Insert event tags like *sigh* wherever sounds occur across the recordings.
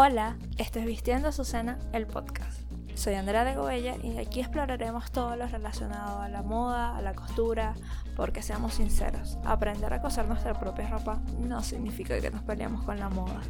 Hola, esto es Vistiendo Azucena, el podcast. Soy Andrea de Gobella y aquí exploraremos todo lo relacionado a la moda, a la costura, porque seamos sinceros, aprender a coser nuestra propia ropa no significa que nos peleamos con la moda.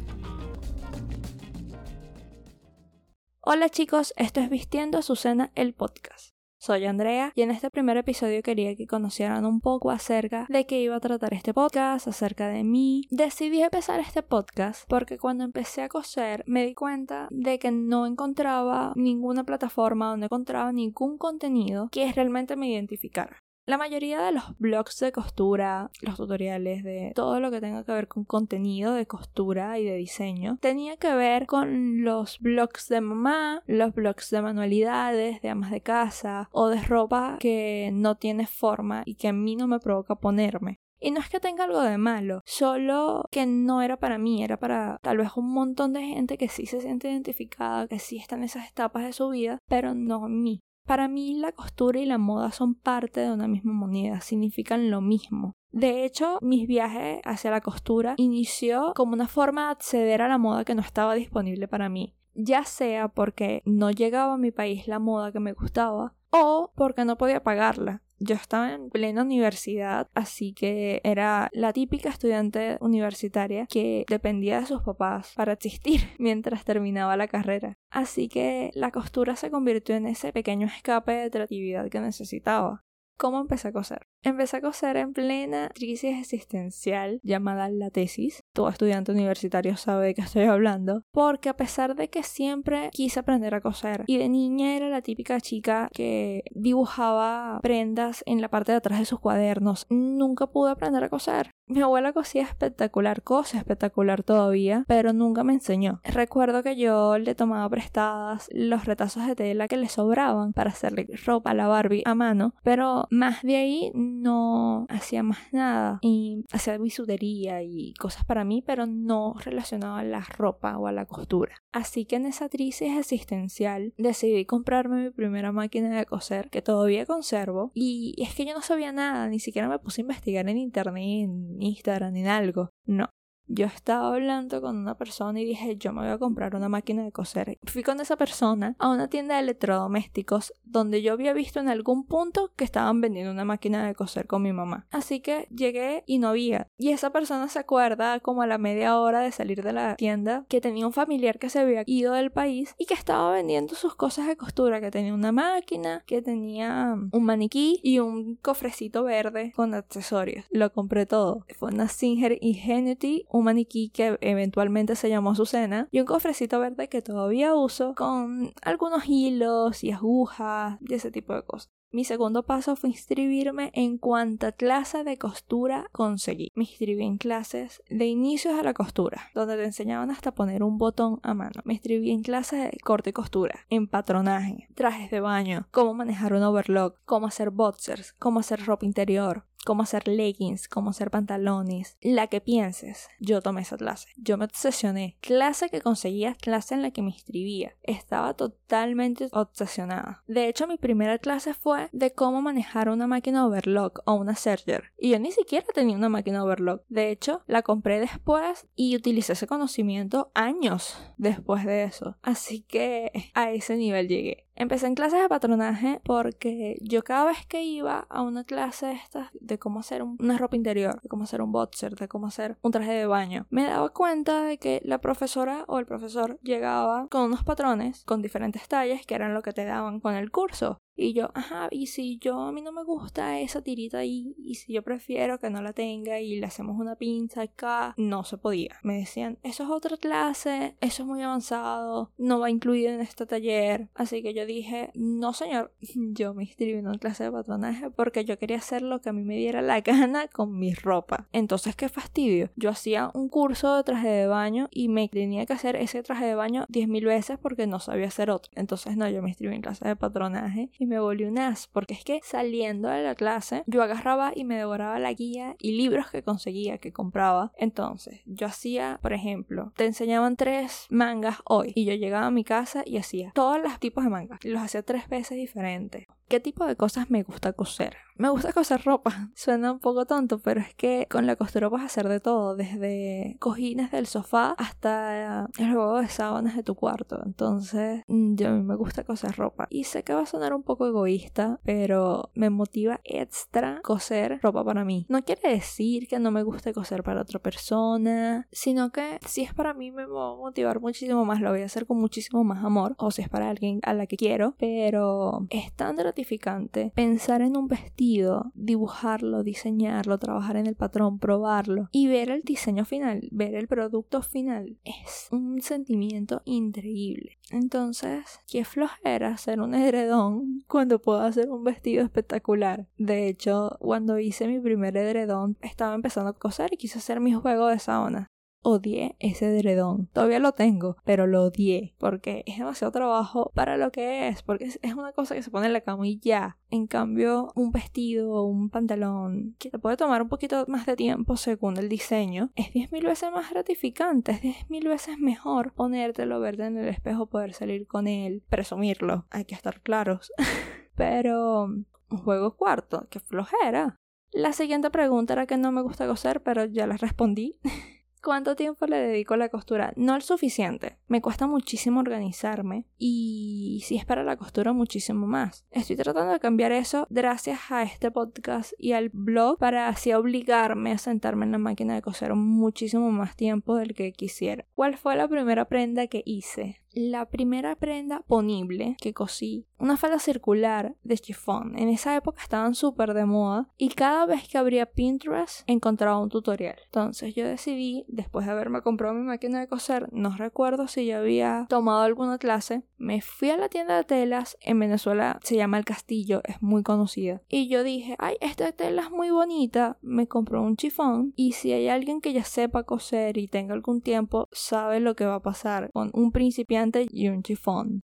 Hola chicos, esto es Vistiendo Azucena, el podcast. Soy Andrea y en este primer episodio quería que conocieran un poco acerca de qué iba a tratar este podcast, acerca de mí. Decidí empezar este podcast porque cuando empecé a coser me di cuenta de que no encontraba ninguna plataforma donde encontraba ningún contenido que realmente me identificara. La mayoría de los blogs de costura, los tutoriales de todo lo que tenga que ver con contenido de costura y de diseño, tenía que ver con los blogs de mamá, los blogs de manualidades, de amas de casa o de ropa que no tiene forma y que a mí no me provoca ponerme. Y no es que tenga algo de malo, solo que no era para mí, era para tal vez un montón de gente que sí se siente identificada, que sí está en esas etapas de su vida, pero no a mí. Para mí la costura y la moda son parte de una misma moneda, significan lo mismo. De hecho, mis viajes hacia la costura inició como una forma de acceder a la moda que no estaba disponible para mí, ya sea porque no llegaba a mi país la moda que me gustaba o porque no podía pagarla. Yo estaba en plena universidad, así que era la típica estudiante universitaria que dependía de sus papás para existir *laughs* mientras terminaba la carrera. Así que la costura se convirtió en ese pequeño escape de creatividad que necesitaba. ¿Cómo empecé a coser? Empecé a coser en plena crisis existencial llamada la tesis. Todo estudiante universitario sabe de qué estoy hablando. Porque a pesar de que siempre quise aprender a coser y de niña era la típica chica que dibujaba prendas en la parte de atrás de sus cuadernos, nunca pude aprender a coser. Mi abuela cosía espectacular, cosa espectacular todavía, pero nunca me enseñó. Recuerdo que yo le tomaba prestadas los retazos de tela que le sobraban para hacerle ropa a la Barbie a mano, pero más de ahí no hacía más nada y hacía bisutería y cosas para mí, pero no relacionaba a la ropa o a la costura. Así que en esa crisis existencial decidí comprarme mi primera máquina de coser que todavía conservo y es que yo no sabía nada, ni siquiera me puse a investigar en internet, en Instagram, en algo. No, yo estaba hablando con una persona y dije, yo me voy a comprar una máquina de coser. Fui con esa persona a una tienda de electrodomésticos donde yo había visto en algún punto que estaban vendiendo una máquina de coser con mi mamá. Así que llegué y no había. Y esa persona se acuerda como a la media hora de salir de la tienda que tenía un familiar que se había ido del país y que estaba vendiendo sus cosas de costura, que tenía una máquina, que tenía un maniquí y un cofrecito verde con accesorios. Lo compré todo. Fue una Singer Ingenuity, maniquí que eventualmente se llamó Azucena y un cofrecito verde que todavía uso con algunos hilos y agujas y ese tipo de cosas. Mi segundo paso fue inscribirme en cuanta clase de costura conseguí. Me inscribí en clases de inicios a la costura, donde te enseñaban hasta poner un botón a mano. Me inscribí en clases de corte y costura, en patronaje, trajes de baño, cómo manejar un overlock, cómo hacer boxers, cómo hacer ropa interior, cómo hacer leggings, cómo hacer pantalones, la que pienses. Yo tomé esa clase. Yo me obsesioné. Clase que conseguía, clase en la que me inscribía. Estaba totalmente obsesionada. De hecho, mi primera clase fue de cómo manejar una máquina overlock o una serger. Y yo ni siquiera tenía una máquina overlock. De hecho, la compré después y utilicé ese conocimiento años después de eso. Así que a ese nivel llegué. Empecé en clases de patronaje porque yo cada vez que iba a una clase de estas de cómo hacer una ropa interior, de cómo hacer un boxer, de cómo hacer un traje de baño, me daba cuenta de que la profesora o el profesor llegaba con unos patrones con diferentes tallas que eran lo que te daban con el curso. Y yo, ajá, y si yo a mí no me gusta esa tirita ahí, y si yo prefiero que no la tenga y le hacemos una pinza acá, no se podía. Me decían, eso es otra clase, eso es muy avanzado, no va incluido en este taller. Así que yo dije, no señor, *laughs* yo me inscribí en una clase de patronaje porque yo quería hacer lo que a mí me diera la *laughs* gana con mi ropa. Entonces, qué fastidio. Yo hacía un curso de traje de baño y me tenía que hacer ese traje de baño 10.000 veces porque no sabía hacer otro. Entonces, no, yo me inscribí en clase de patronaje me volví un as, porque es que saliendo de la clase yo agarraba y me devoraba la guía y libros que conseguía, que compraba. Entonces, yo hacía, por ejemplo, te enseñaban tres mangas hoy y yo llegaba a mi casa y hacía todos los tipos de mangas. Los hacía tres veces diferentes. ¿Qué tipo de cosas me gusta coser? Me gusta coser ropa. *laughs* Suena un poco tonto, pero es que con la costura puedes hacer de todo, desde cojines del sofá hasta el juego de sábanas de tu cuarto. Entonces, mm, yo a mí me gusta coser ropa. Y sé que va a sonar un poco egoísta, pero me motiva extra coser ropa para mí. No quiere decir que no me guste coser para otra persona, sino que si es para mí me va a motivar muchísimo más, lo voy a hacer con muchísimo más amor, o si es para alguien a la que quiero, pero es tan gratificante pensar en un vestido, dibujarlo, diseñarlo, trabajar en el patrón, probarlo y ver el diseño final, ver el producto final. Es un sentimiento increíble. Entonces, qué flojera hacer un edredón cuando puedo hacer un vestido espectacular. De hecho, cuando hice mi primer edredón, estaba empezando a coser y quise hacer mi juego de sábana odié ese edredón. Todavía lo tengo, pero lo odié porque es demasiado trabajo para lo que es, porque es una cosa que se pone en la cama y ya. En cambio, un vestido o un pantalón que te puede tomar un poquito más de tiempo según el diseño, es 10.000 veces más gratificante, es 10.000 veces mejor ponértelo, verte en el espejo, poder salir con él, presumirlo. Hay que estar claros. *laughs* pero un juego cuarto, que flojera. La siguiente pregunta era que no me gusta coser, pero ya la respondí. *laughs* ¿Cuánto tiempo le dedico a la costura? No el suficiente. Me cuesta muchísimo organizarme y si es para la costura muchísimo más. Estoy tratando de cambiar eso gracias a este podcast y al blog para así obligarme a sentarme en la máquina de coser muchísimo más tiempo del que quisiera. ¿Cuál fue la primera prenda que hice? La primera prenda ponible que cosí, una falda circular de chifón. En esa época estaban súper de moda y cada vez que abría Pinterest encontraba un tutorial. Entonces yo decidí, después de haberme comprado mi máquina de coser, no recuerdo si ya había tomado alguna clase, me fui a la tienda de telas, en Venezuela se llama El Castillo, es muy conocida. Y yo dije, ay, esta tela es muy bonita, me compró un chifón y si hay alguien que ya sepa coser y tenga algún tiempo, sabe lo que va a pasar con un principiante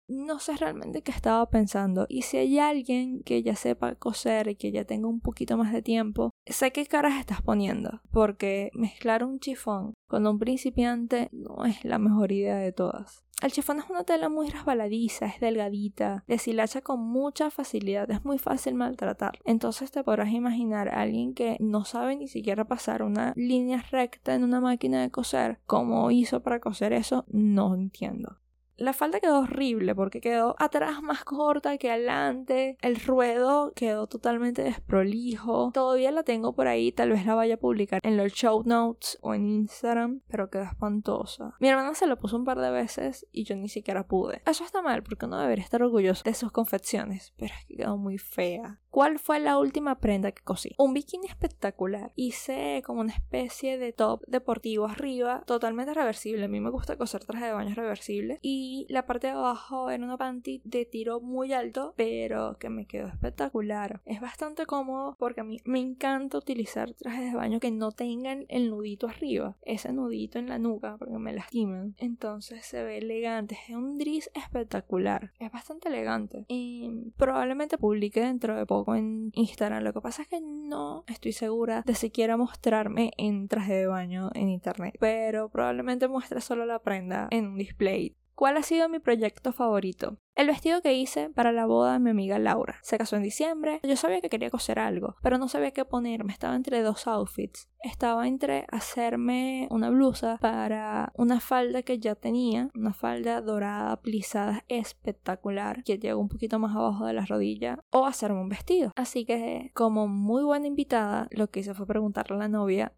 No sé realmente qué estaba pensando y si hay alguien que ya sepa coser y que ya tenga un poquito más de tiempo, sé qué caras estás poniendo, porque mezclar un chifón con un principiante no es la mejor idea de todas. El chifón es una tela muy resbaladiza, es delgadita, deshilacha con mucha facilidad, es muy fácil maltratar. Entonces te podrás imaginar a alguien que no sabe ni siquiera pasar una línea recta en una máquina de coser, cómo hizo para coser eso, no entiendo. La falda quedó horrible porque quedó atrás *laughs* más corta que adelante. El ruedo quedó totalmente desprolijo. Todavía la tengo por ahí, tal vez la vaya a publicar en los show notes o en Instagram, pero quedó espantosa. Mi hermana se lo puso un par de veces y yo ni siquiera pude. Eso está mal porque uno debería estar orgulloso de sus confecciones, pero es que quedó muy fea. ¿Cuál fue la última prenda que cosí? Un bikini espectacular. Hice como una especie de top deportivo arriba, totalmente reversible. A mí me gusta coser traje de baño reversible. Y la parte de abajo era una panty de tiro muy alto, pero que me quedó espectacular. Es bastante cómodo porque a mí me encanta utilizar trajes de baño que no tengan el nudito arriba, ese nudito en la nuca, porque me lastiman. Entonces se ve elegante. Es un dress espectacular. Es bastante elegante. Y probablemente publique dentro de poco en Instagram. Lo que pasa es que no estoy segura de si quiera mostrarme en traje de baño en internet. Pero probablemente muestre solo la prenda en un display. ¿Cuál ha sido mi proyecto favorito? El vestido que hice para la boda de mi amiga Laura. Se casó en diciembre. Yo sabía que quería coser algo, pero no sabía qué ponerme. Estaba entre dos outfits. Estaba entre hacerme una blusa para una falda que ya tenía, una falda dorada, plisada, espectacular, que llega un poquito más abajo de la rodilla, o hacerme un vestido. Así que, como muy buena invitada, lo que hice fue preguntarle a la novia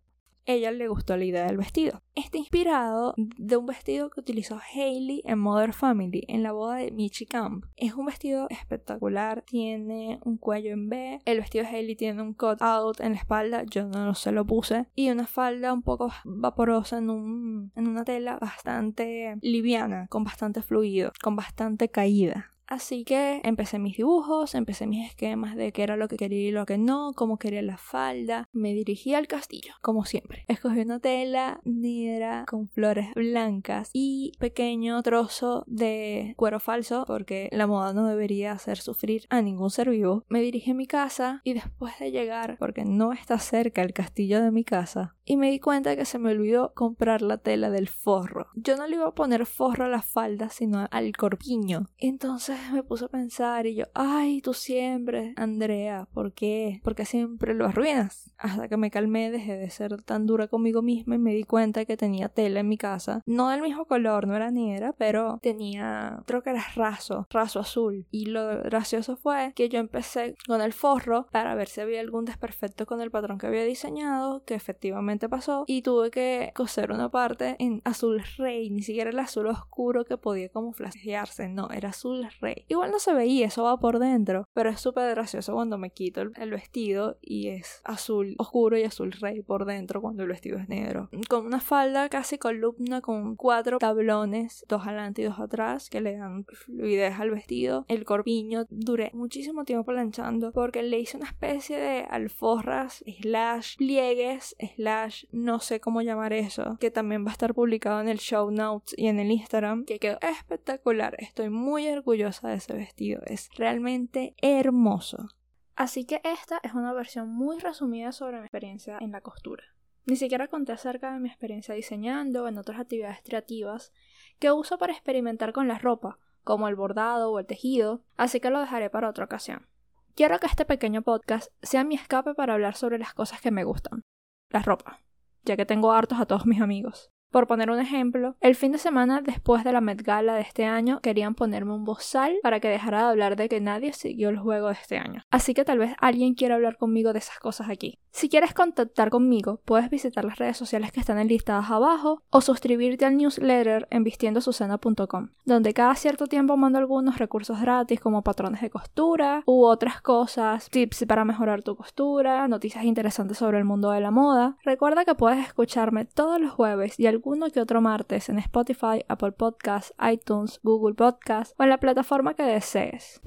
ella le gustó la idea del vestido. Está inspirado de un vestido que utilizó Hailey en Mother Family en la boda de Michi Camp. Es un vestido espectacular, tiene un cuello en B, el vestido de Hailey tiene un cut out en la espalda, yo no se lo puse, y una falda un poco vaporosa en, un, en una tela bastante liviana, con bastante fluido, con bastante caída. Así que empecé mis dibujos, empecé mis esquemas de qué era lo que quería y lo que no, cómo quería la falda. Me dirigí al castillo, como siempre. Escogí una tela negra con flores blancas y pequeño trozo de cuero falso, porque la moda no debería hacer sufrir a ningún ser vivo. Me dirigí a mi casa y después de llegar, porque no está cerca el castillo de mi casa, y me di cuenta que se me olvidó comprar la tela del forro. Yo no le iba a poner forro a la falda, sino al corpiño. Entonces me puse a pensar y yo, ay, tú siempre, Andrea, ¿por qué? Porque siempre lo arruinas. Hasta que me calmé, dejé de ser tan dura conmigo misma y me di cuenta que tenía tela en mi casa. No del mismo color, no era negra, pero tenía, creo que era raso, raso azul. Y lo gracioso fue que yo empecé con el forro para ver si había algún desperfecto con el patrón que había diseñado, que efectivamente pasó, y tuve que coser una parte en azul rey, ni siquiera el azul oscuro que podía como flashearse, no, era azul rey. Igual no se veía, eso va por dentro, pero es súper gracioso cuando me quito el, vestido y es azul oscuro y azul rey por dentro cuando el vestido es negro. Con una falda casi columna con cuatro tablones, dos adelante y dos atrás, que le dan fluidez al vestido. El corpiño duré muchísimo tiempo planchando porque le hice una especie de alforras, slash, pliegues, slash, no sé cómo llamar eso, que también va a estar publicado en el show notes y en el Instagram, que quedó espectacular. Estoy muy orgullosa de ese vestido, es realmente hermoso. Así que esta es una versión muy resumida sobre mi experiencia en la costura. Ni siquiera conté acerca de mi experiencia diseñando en otras actividades creativas que uso para experimentar con la ropa, como el bordado o el tejido, así que lo dejaré para otra ocasión. Quiero que este pequeño podcast sea mi escape para hablar sobre las cosas que me gustan. La ropa, ya que tengo hartos a todos mis amigos. Por poner un ejemplo, el fin de semana después de la Met Gala de este año querían ponerme un bozal para que dejara de hablar de que nadie siguió el juego de este año. Así que tal vez alguien quiera hablar conmigo de esas cosas aquí. Si quieres contactar conmigo, puedes visitar las redes sociales que están enlistadas abajo o suscribirte al newsletter en vistiendosusana.com, donde cada cierto tiempo mando algunos recursos gratis como patrones de costura u otras cosas, tips para mejorar tu costura, noticias interesantes sobre el mundo de la moda. Recuerda que puedes escucharme todos los jueves y alguno que otro martes en Spotify, Apple Podcasts, iTunes, Google Podcasts o en la plataforma que desees.